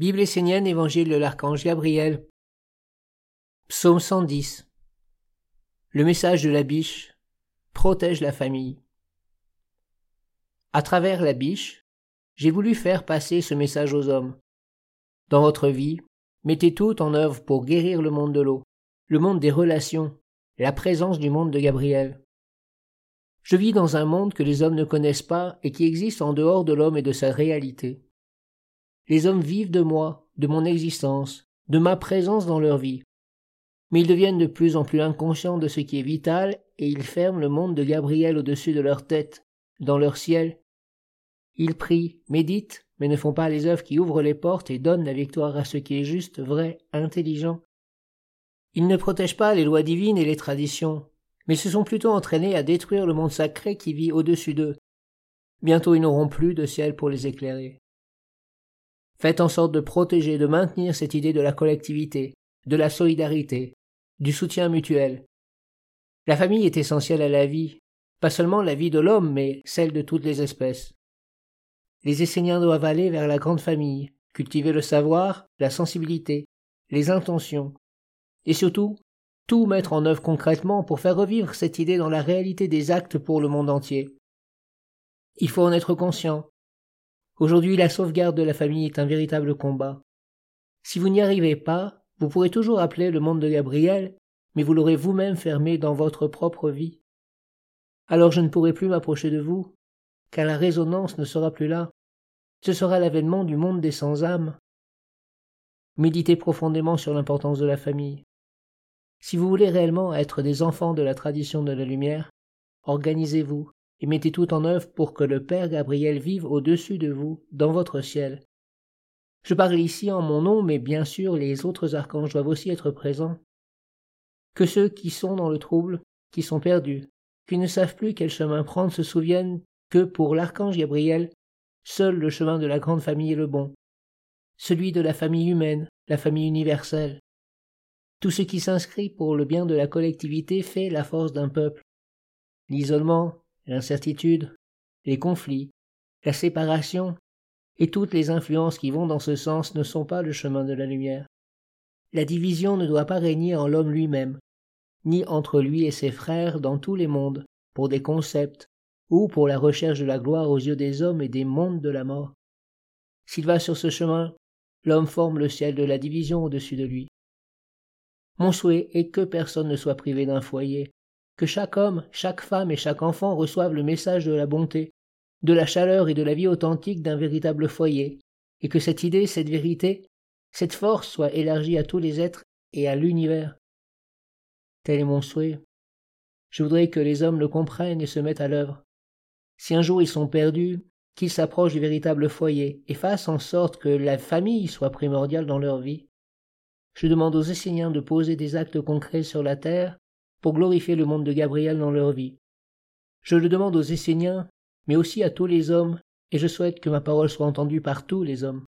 Bible essénienne, Évangile de l'archange Gabriel. Psaume 110. Le message de la biche protège la famille. À travers la biche, j'ai voulu faire passer ce message aux hommes. Dans votre vie, mettez tout en œuvre pour guérir le monde de l'eau, le monde des relations, la présence du monde de Gabriel. Je vis dans un monde que les hommes ne connaissent pas et qui existe en dehors de l'homme et de sa réalité. Les hommes vivent de moi, de mon existence, de ma présence dans leur vie. Mais ils deviennent de plus en plus inconscients de ce qui est vital et ils ferment le monde de Gabriel au-dessus de leur tête, dans leur ciel. Ils prient, méditent, mais ne font pas les œuvres qui ouvrent les portes et donnent la victoire à ce qui est juste, vrai, intelligent. Ils ne protègent pas les lois divines et les traditions, mais se sont plutôt entraînés à détruire le monde sacré qui vit au-dessus d'eux. Bientôt ils n'auront plus de ciel pour les éclairer. Faites en sorte de protéger, de maintenir cette idée de la collectivité, de la solidarité, du soutien mutuel. La famille est essentielle à la vie, pas seulement la vie de l'homme, mais celle de toutes les espèces. Les Esséniens doivent aller vers la grande famille, cultiver le savoir, la sensibilité, les intentions, et surtout tout mettre en œuvre concrètement pour faire revivre cette idée dans la réalité des actes pour le monde entier. Il faut en être conscient. Aujourd'hui, la sauvegarde de la famille est un véritable combat. Si vous n'y arrivez pas, vous pourrez toujours appeler le monde de Gabriel, mais vous l'aurez vous-même fermé dans votre propre vie. Alors je ne pourrai plus m'approcher de vous, car la résonance ne sera plus là. Ce sera l'avènement du monde des sans-âmes. Méditez profondément sur l'importance de la famille. Si vous voulez réellement être des enfants de la tradition de la lumière, organisez-vous et mettez tout en œuvre pour que le Père Gabriel vive au-dessus de vous, dans votre ciel. Je parle ici en mon nom, mais bien sûr les autres archanges doivent aussi être présents. Que ceux qui sont dans le trouble, qui sont perdus, qui ne savent plus quel chemin prendre se souviennent que pour l'archange Gabriel, seul le chemin de la grande famille est le bon, celui de la famille humaine, la famille universelle. Tout ce qui s'inscrit pour le bien de la collectivité fait la force d'un peuple. L'isolement, l'incertitude, les conflits, la séparation et toutes les influences qui vont dans ce sens ne sont pas le chemin de la lumière. La division ne doit pas régner en l'homme lui-même, ni entre lui et ses frères dans tous les mondes, pour des concepts, ou pour la recherche de la gloire aux yeux des hommes et des mondes de la mort. S'il va sur ce chemin, l'homme forme le ciel de la division au-dessus de lui. Mon souhait est que personne ne soit privé d'un foyer, que chaque homme, chaque femme et chaque enfant reçoivent le message de la bonté, de la chaleur et de la vie authentique d'un véritable foyer, et que cette idée, cette vérité, cette force soit élargie à tous les êtres et à l'univers. Tel est mon souhait. Je voudrais que les hommes le comprennent et se mettent à l'œuvre. Si un jour ils sont perdus, qu'ils s'approchent du véritable foyer et fassent en sorte que la famille soit primordiale dans leur vie. Je demande aux Esséniens de poser des actes concrets sur la terre pour glorifier le monde de Gabriel dans leur vie. Je le demande aux Esséniens, mais aussi à tous les hommes, et je souhaite que ma parole soit entendue par tous les hommes.